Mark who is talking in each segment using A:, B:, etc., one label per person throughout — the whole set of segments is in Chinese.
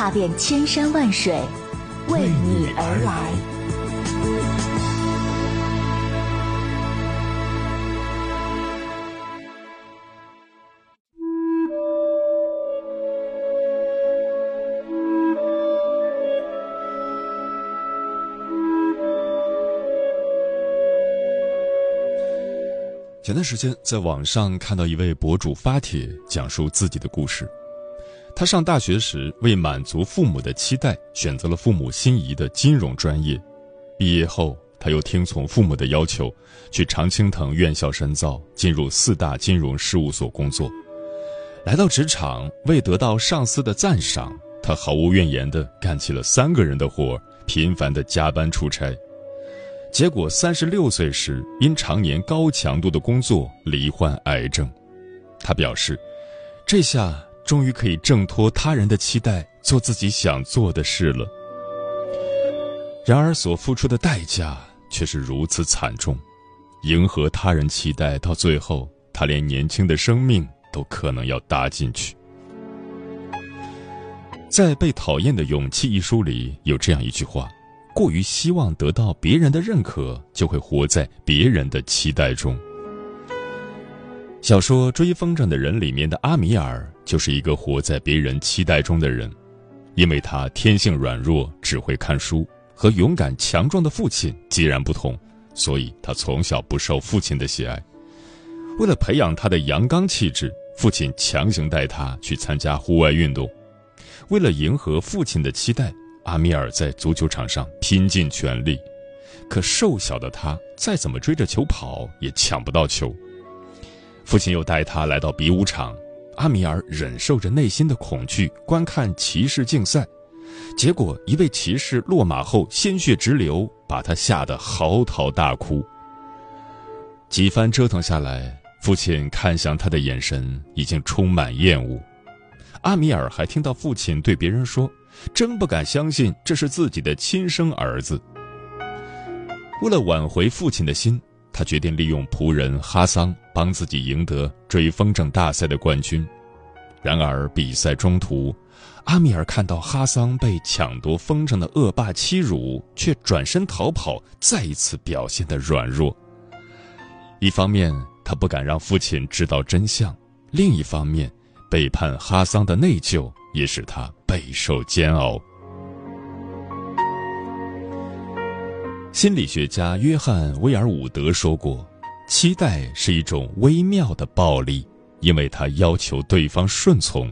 A: 踏遍千山万水，为你而来。
B: 前段时间在网上看到一位博主发帖讲述自己的故事。他上大学时为满足父母的期待，选择了父母心仪的金融专业。毕业后，他又听从父母的要求，去常青藤院校深造，进入四大金融事务所工作。来到职场，为得到上司的赞赏，他毫无怨言地干起了三个人的活，频繁地加班出差。结果，三十六岁时因常年高强度的工作罹患癌症。他表示，这下终于可以挣脱他人的期待，做自己想做的事了。然而，所付出的代价却是如此惨重。迎合他人期待，到最后，他连年轻的生命都可能要搭进去。在《被讨厌的勇气》一书里，有这样一句话。过于希望得到别人的认可，就会活在别人的期待中。小说《追风筝的人》里面的阿米尔就是一个活在别人期待中的人，因为他天性软弱，只会看书，和勇敢强壮的父亲截然不同，所以他从小不受父亲的喜爱。为了培养他的阳刚气质，父亲强行带他去参加户外运动。为了迎合父亲的期待。阿米尔在足球场上拼尽全力，可瘦小的他再怎么追着球跑也抢不到球。父亲又带他来到比武场，阿米尔忍受着内心的恐惧观看骑士竞赛，结果一位骑士落马后鲜血直流，把他吓得嚎啕大哭。几番折腾下来，父亲看向他的眼神已经充满厌恶。阿米尔还听到父亲对别人说。真不敢相信这是自己的亲生儿子。为了挽回父亲的心，他决定利用仆人哈桑帮自己赢得追风筝大赛的冠军。然而比赛中途，阿米尔看到哈桑被抢夺风筝的恶霸欺辱，却转身逃跑，再一次表现的软弱。一方面，他不敢让父亲知道真相；另一方面，背叛哈桑的内疚。也使他备受煎熬。心理学家约翰·威尔伍德说过：“期待是一种微妙的暴力，因为它要求对方顺从。”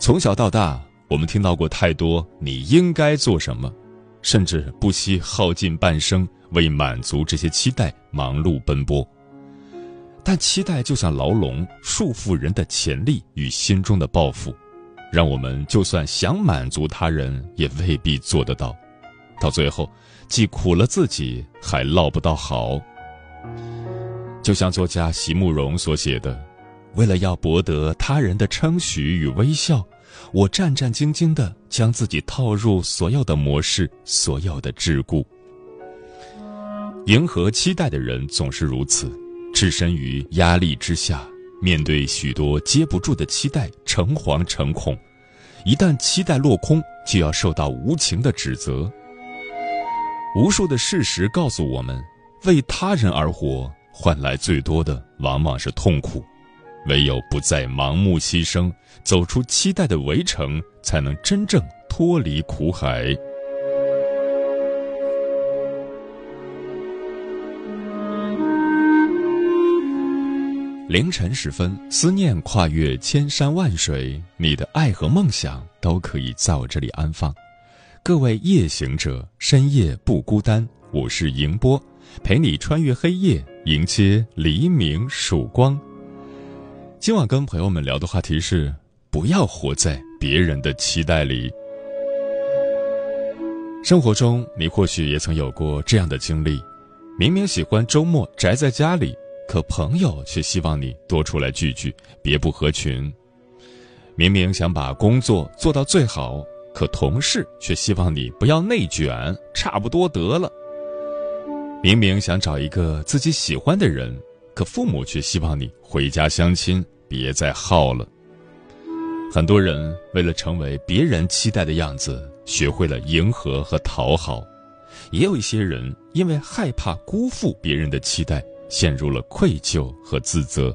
B: 从小到大，我们听到过太多“你应该做什么”，甚至不惜耗尽半生为满足这些期待忙碌奔波。但期待就像牢笼，束缚人的潜力与心中的抱负。让我们就算想满足他人，也未必做得到。到最后，既苦了自己，还落不到好。就像作家席慕容所写的：“为了要博得他人的称许与微笑，我战战兢兢地将自己套入所有的模式，所有的桎梏。迎合期待的人总是如此，置身于压力之下。”面对许多接不住的期待，诚惶诚恐，一旦期待落空，就要受到无情的指责。无数的事实告诉我们，为他人而活，换来最多的往往是痛苦。唯有不再盲目牺牲，走出期待的围城，才能真正脱离苦海。凌晨时分，思念跨越千山万水，你的爱和梦想都可以在我这里安放。各位夜行者，深夜不孤单，我是迎波，陪你穿越黑夜，迎接黎明曙光。今晚跟朋友们聊的话题是：不要活在
C: 别人的期待里。生活中，你或许也曾有过这样的经历：明明喜欢周末宅在家里，可朋友却希望你多出来聚聚，别不合群；明明想把工作做到最好，可同事却希望你不要内卷，差不多得了；明明想找一个自己喜欢的人，可父母却希望你回家相亲，别再耗了。很多人为了成为别人期待的样子，学会了迎合和讨好；也有一些人因为害怕辜负别人的期待，陷入了愧疚和自责。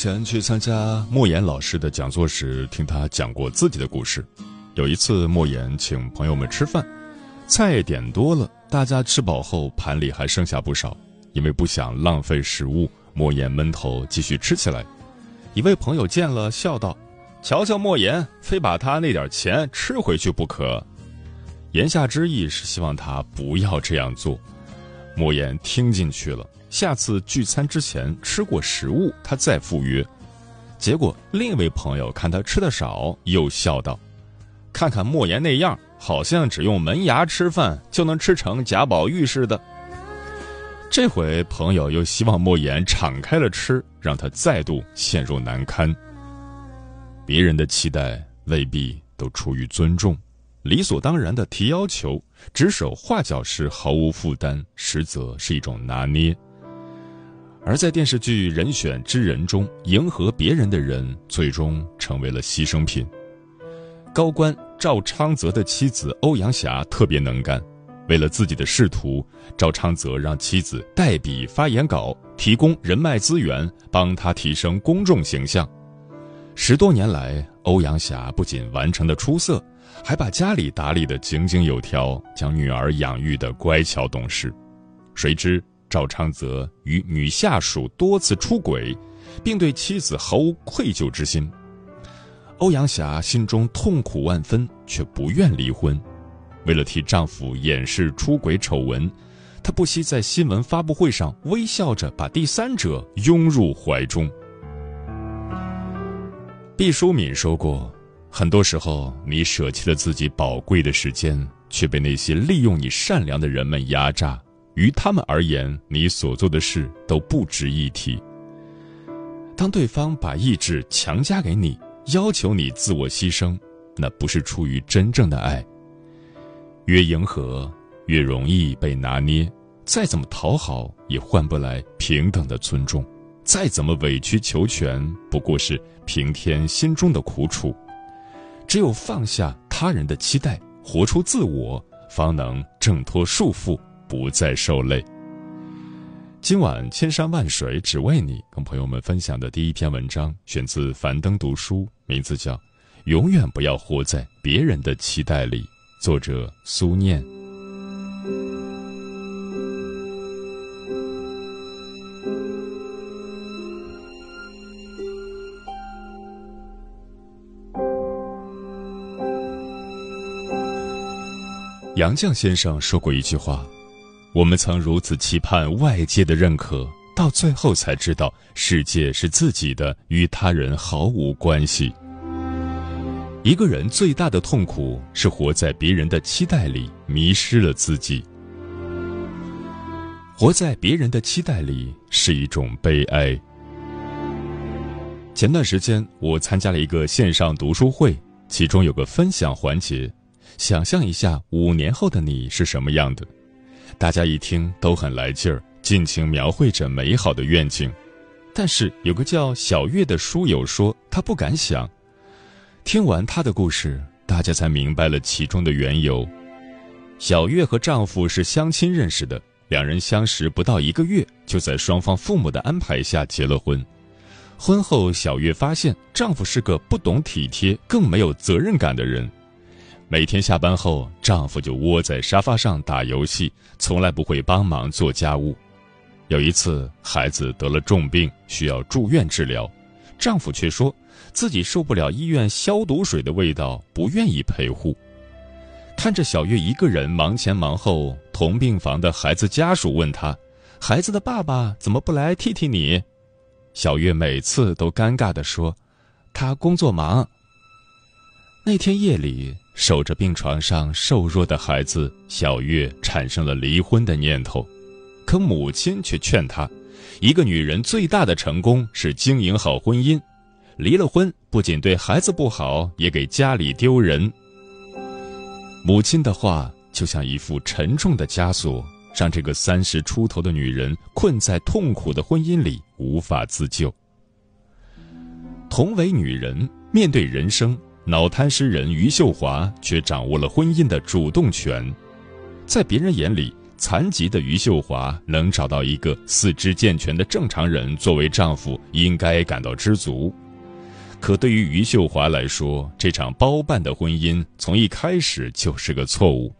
C: 前去参加莫言老师的讲座时，听他讲过自己的故事。有一次，莫言请朋友们吃饭，菜点多了，大家吃饱后盘里还剩下不少。因为不想浪费食物，莫言闷头继续吃起来。一位朋友见了，笑道：“瞧瞧莫言，非把他那点钱吃回去不可。”言下之意是希望他不要这样做。莫言听进去了。下次聚餐之前吃过食物，他再赴约。结果另一位朋友看他吃的少，又笑道：“看看莫言那样，好像只用门牙吃饭就能吃成贾宝玉似的。”这回朋友又希望莫言敞开了吃，让他再度陷入难堪。别人的期待未必都出于尊重，理所当然的提要求，指手画脚时毫无负担，实则是一种拿捏。
B: 而在电视剧《人选之人》中，迎合别人的人最终成为了牺牲品。高官赵昌泽的妻子欧阳霞特别能干，为了自己的仕途，赵昌泽让妻子代笔发言稿，提供人脉资源，帮他提升公众形象。十多年来，欧阳霞不仅完成的出色，还把家里打理得井井有条，将女儿养育得乖巧懂事。谁知赵昌泽与女下属多次出轨，并对妻子毫无愧疚之心。欧阳霞心中痛苦万分，却不愿离婚。为了替丈夫掩饰出轨丑闻，她不惜在新闻发布会上微笑着把第三者拥入怀中。毕淑敏说过：“很多时候，你舍弃了自己宝贵的时间，却被那些利用你善良的人们压榨。于他们而言，你所做的事都不值一提。当对方把意志强加给你。”要求你自我牺牲，那不是出于真正的爱。越迎合，越容易被拿捏。再怎么讨好，也换不来平等的尊重；再怎么委曲求全，不过是平添心中的苦楚。只有放下他人的期待，活出自我，方能挣脱束缚，不再受累。今晚千山万水只为你，跟朋友们分享的第一篇文章选自樊登读书，名字叫《永远不要活在别人的期待里》，作者苏念。杨绛先生说过一句话。我们曾如此期盼外界的认可，到最后才知道世界是自己的，与他人毫无关系。一个人最大的痛苦是活在别人的期待里，迷失了自己。活在别人的期待里是一种悲哀。前段时间，我参加了一个线上读书会，其中有个分享环节，想象一下五年后的你是什么样的。大家一听都很来劲儿，尽情描绘着美好的愿景。但是有个叫小月的书友说，他不敢想。听完他的故事，大家才明白了其中的缘由。小月和丈夫是相亲认识的，两人相识不到一个月，就在双方父母的安排下结了婚。婚后，小月发现丈夫是个不懂体贴、更没有责任感的人。每天下班后，丈夫就窝在沙发上打游戏，从来不会帮忙做家务。有一次，孩子得了重病，需要住院治疗，丈夫却说自己受不了医院消毒水的味道，不愿意陪护。看着小月一个人忙前忙后，同病房的孩子家属问他：“孩子的爸爸怎么不来替替你？”小月每次都尴尬地说：“他工作忙。”那天夜里。守着病床上瘦弱的孩子，小月产生了离婚的念头，可母亲却劝她：一个女人最大的成功是经营好婚姻，离了婚不仅对孩子不好，也给家里丢人。母亲的话就像一副沉重的枷锁，让这个三十出头的女人困在痛苦的婚姻里，无法自救。同为女人，面对人生。脑瘫诗人余秀华却掌握了婚姻的主动权，在别人眼里，残疾的余秀华能找到一个四肢健全的正常人作为丈夫，应该感到知足。可对于余秀华来说，这场包办的婚姻从一开始就是个错误。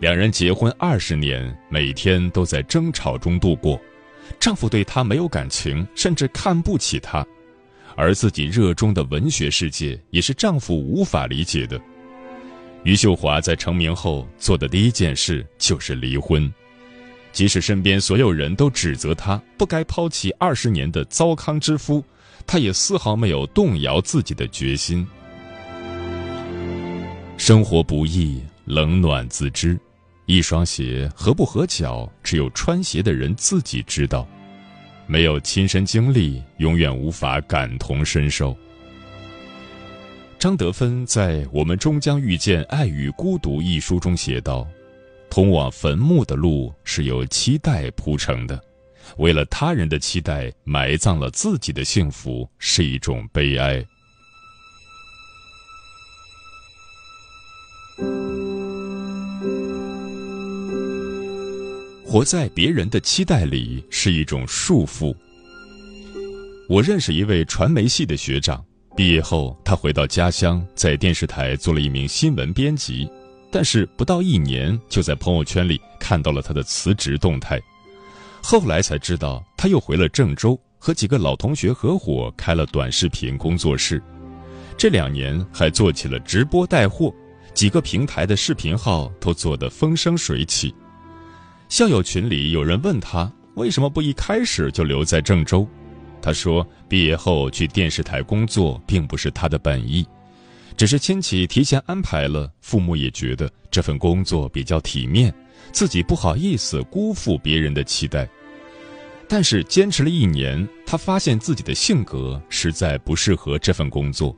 B: 两人结婚二十年，每天都在争吵中度过，丈夫对她没有感情，甚至看不起她。而自己热衷的文学世界也是丈夫无法理解的。余秀华在成名后做的第一件事就是离婚，即使身边所有人都指责她不该抛弃二十年的糟糠之夫，她也丝毫没有动摇自己的决心。生活不易，冷暖自知，一双鞋合不合脚，只有穿鞋的人自己知道。没有亲身经历，永远无法感同身受。张德芬在《我们终将遇见爱与孤独》一书中写道：“通往坟墓的路是由期待铺成的，为了他人的期待埋葬了自己的幸福，是一种悲哀。活在别人的期待里是一种束缚。我认识一位传媒系的学长，毕业后他回到家乡，在电视台做了一名新闻编辑，但是不到一年，就在朋友圈里看到了他的辞职动态。后来才知道，他又回了郑州，和几个老同学合伙开了短视频工作室，这两年还做起了直播带货，几个平台的视频号都做得风生水起。校友群里有人问他为什么不一开始就留在郑州，他说毕业后去电视台工作并不是他的本意，只是亲戚提前安排了，父母也觉得这份工作比较体面，自己不好意思辜负别人的期待。但是坚持了一年，他发现自己的性格实在不适合这份工作，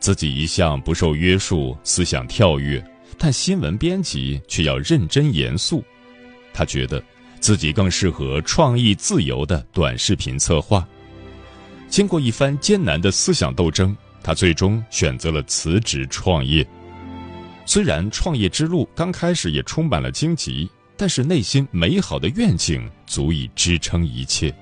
B: 自己一向不受约束，思想跳跃，但新闻编辑却要认真严肃。他觉得自己更适合创意自由的短视频策划。经过一番艰难的思想斗争，他最终选择了辞职创业。虽然创业之路刚开始也充满了荆棘，但是内心美好的愿景足以支撑一切。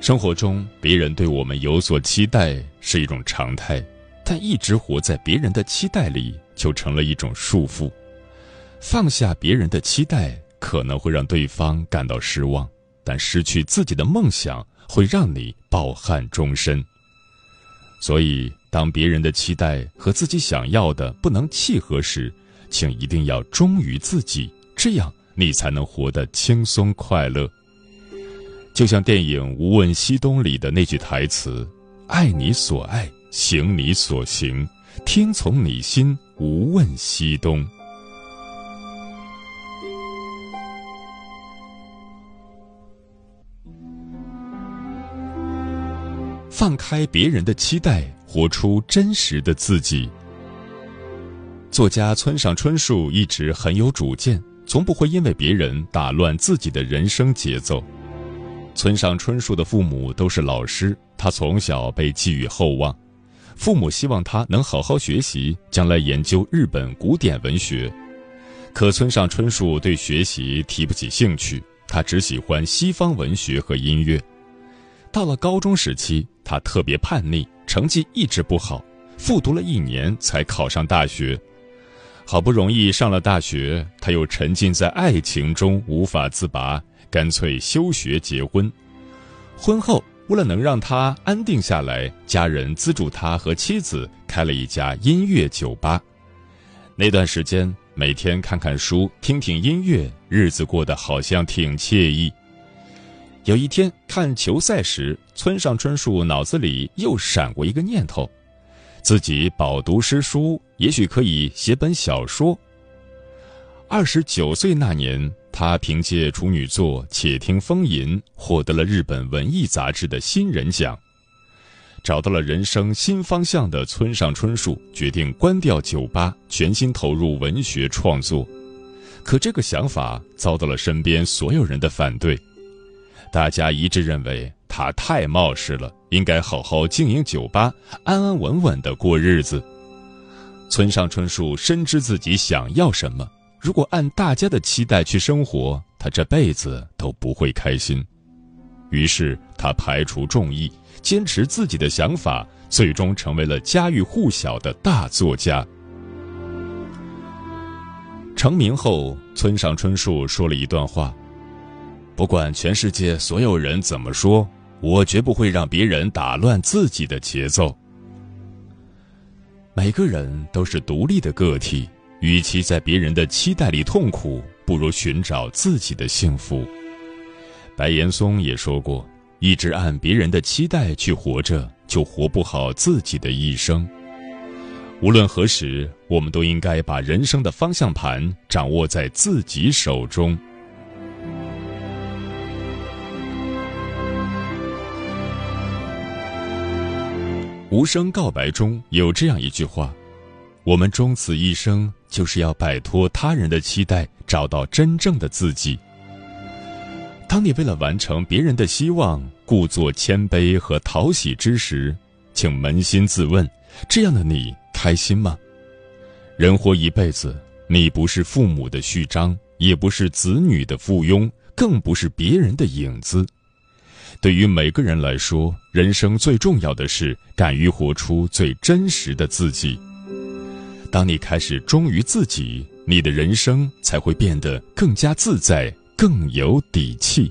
B: 生活中，别人对我们有所期待是一种常态，但一直活在别人的期待里，就成了一种束缚。放下别人的期待，可能会让对方感到失望，但失去自己的梦想会让你抱憾终身。所以，当别人的期待和自己想要的不能契合时，请一定要忠于自己，这样你才能活得轻松快乐。就像电影《无问西东》里的那句台词：“爱你所爱，行你所行，听从你心，无问西东。”放开别人的期待，活出真实的自己。作家村上春树一直很有主见，从不会因为别人打乱自己的人生节奏。村上春树的父母都是老师，他从小被寄予厚望，父母希望他能好好学习，将来研究日本古典文学。可村上春树对学习提不起兴趣，他只喜欢西方文学和音乐。到了高中时期，他特别叛逆，成绩一直不好，复读了一年才考上大学。好不容易上了大学，他又沉浸在爱情中无法自拔，干脆休学结婚。婚后，为了能让他安定下来，家人资助他和妻子开了一家音乐酒吧。那段时间，每天看看书，听听音乐，日子过得好像挺惬意。有一天看球赛时，村上春树脑子里又闪过一个念头：自己饱读诗书，也许可以写本小说。二十九岁那年，他凭借处女作《且听风吟》获得了日本文艺杂志的新人奖。找到了人生新方向的村上春树决定关掉酒吧，全心投入文学创作。可这个想法遭到了身边所有人的反对。大家一致认为他太冒失了，应该好好经营酒吧，安安稳稳的过日子。村上春树深知自己想要什么，如果按大家的期待去生活，他这辈子都不会开心。于是他排除众议，坚持自己的想法，最终成为了家喻户晓的大作家。成名后，村上春树说了一段话。不管全世界所有人怎么说，我绝不会让别人打乱自己的节奏。每个人都是独立的个体，与其在别人的期待里痛苦，不如寻找自己的幸福。白岩松也说过：“一直按别人的期待去活着，就活不好自己的一生。”无论何时，我们都应该把人生的方向盘掌握在自己手中。无声告白中有这样一句话：“我们终此一生，就是要摆脱他人的期待，找到真正的自己。”当你为了完成别人的希望，故作谦卑和讨喜之时，请扪心自问：这样的你开心吗？人活一辈子，你不是父母的序章，也不是子女的附庸，更不是别人的影子。对于每个人来说，人生最重要的是敢于活出最真实的自己。当你开始忠于自己，你的人生才会变得更加自在。更有底气。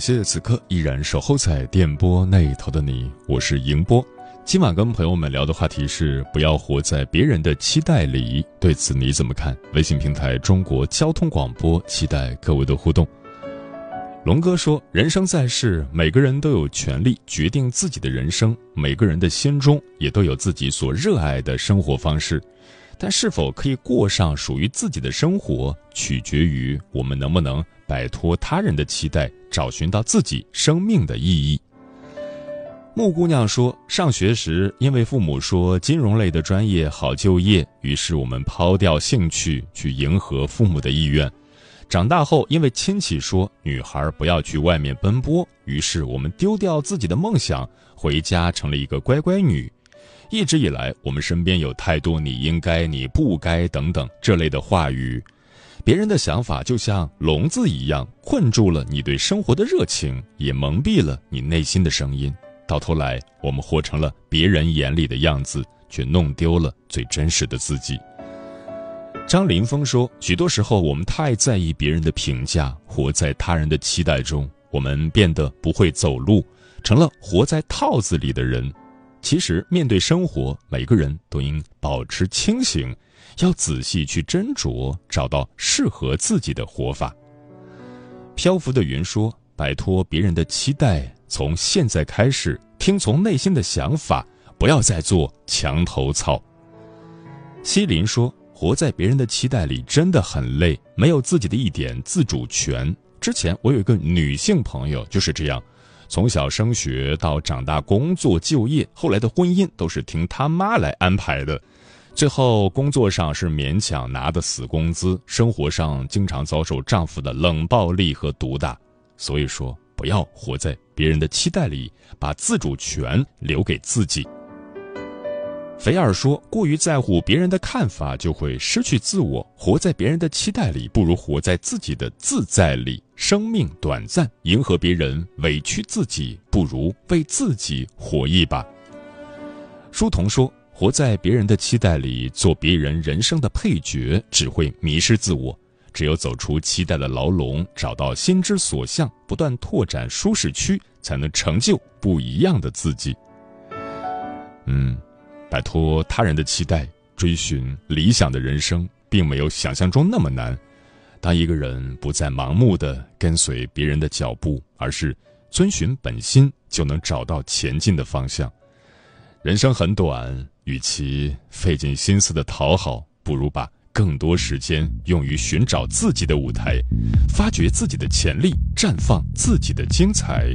B: 谢谢此刻依然守候在电波那一头的你，我是迎波。今晚跟朋友们聊的话题是不要活在别人的期待里，对此你怎么看？微信平台中国交通广播，期待各位的互动。龙哥说：“人生在世，每个人都有权利决定自己的人生，每个人的心中也都有自己所热爱的生活方式，但是否可以过上属于自己的生活，取决于我们能不能摆脱他人的期待，找寻到自己生命的意义。”木姑娘说：“上学时，因为父母说金融类的专业好就业，于是我们抛掉兴趣去迎合父母的意愿。长大后，因为亲戚说女孩不要去外面奔波，于是我们丢掉自己的梦想，回家成了一个乖乖女。一直以来，我们身边有太多‘你应该’‘你不该’等等这类的话语，别人的想法就像笼子一样，困住了你对生活的热情，也蒙蔽了你内心的声音。”到头来，我们活成了别人眼里的样子，却弄丢了最真实的自己。张林峰说：“许多时候，我们太在意别人的评价，活在他人的期待中，我们变得不会走路，成了活在套子里的人。其实，面对生活，每个人都应保持清醒，要仔细去斟酌，找到适合自己的活法。”漂浮的云说：“摆脱别人的期待。”从现在开始，听从内心的想法，不要再做墙头草。西林说：“活在别人的期待里真的很累，没有自己的一点自主权。”之前我有一个女性朋友就是这样，从小升学到长大工作就业，后来的婚姻都是听他妈来安排的，最后工作上是勉强拿的死工资，生活上经常遭受丈夫的冷暴力和毒打。所以说。不要活在别人的期待里，把自主权留给自己。菲尔说：“过于在乎别人的看法，就会失去自我。活在别人的期待里，不如活在自己的自在里。生命短暂，迎合别人，委屈自己，不如为自己活一把。”书童说：“活在别人的期待里，做别人人生的配角，只会迷失自我。”只有走出期待的牢笼，找到心之所向，不断拓展舒适区，才能成就不一样的自己。嗯，摆脱他人的期待，追寻理想的人生，并没有想象中那么难。当一个人不再盲目的跟随别人的脚步，而是遵循本心，就能找到前进的方向。人生很短，与其费尽心思的讨好，不如把。更多时间用于寻找自己的舞台，发掘自己的潜力，绽放自己的精彩。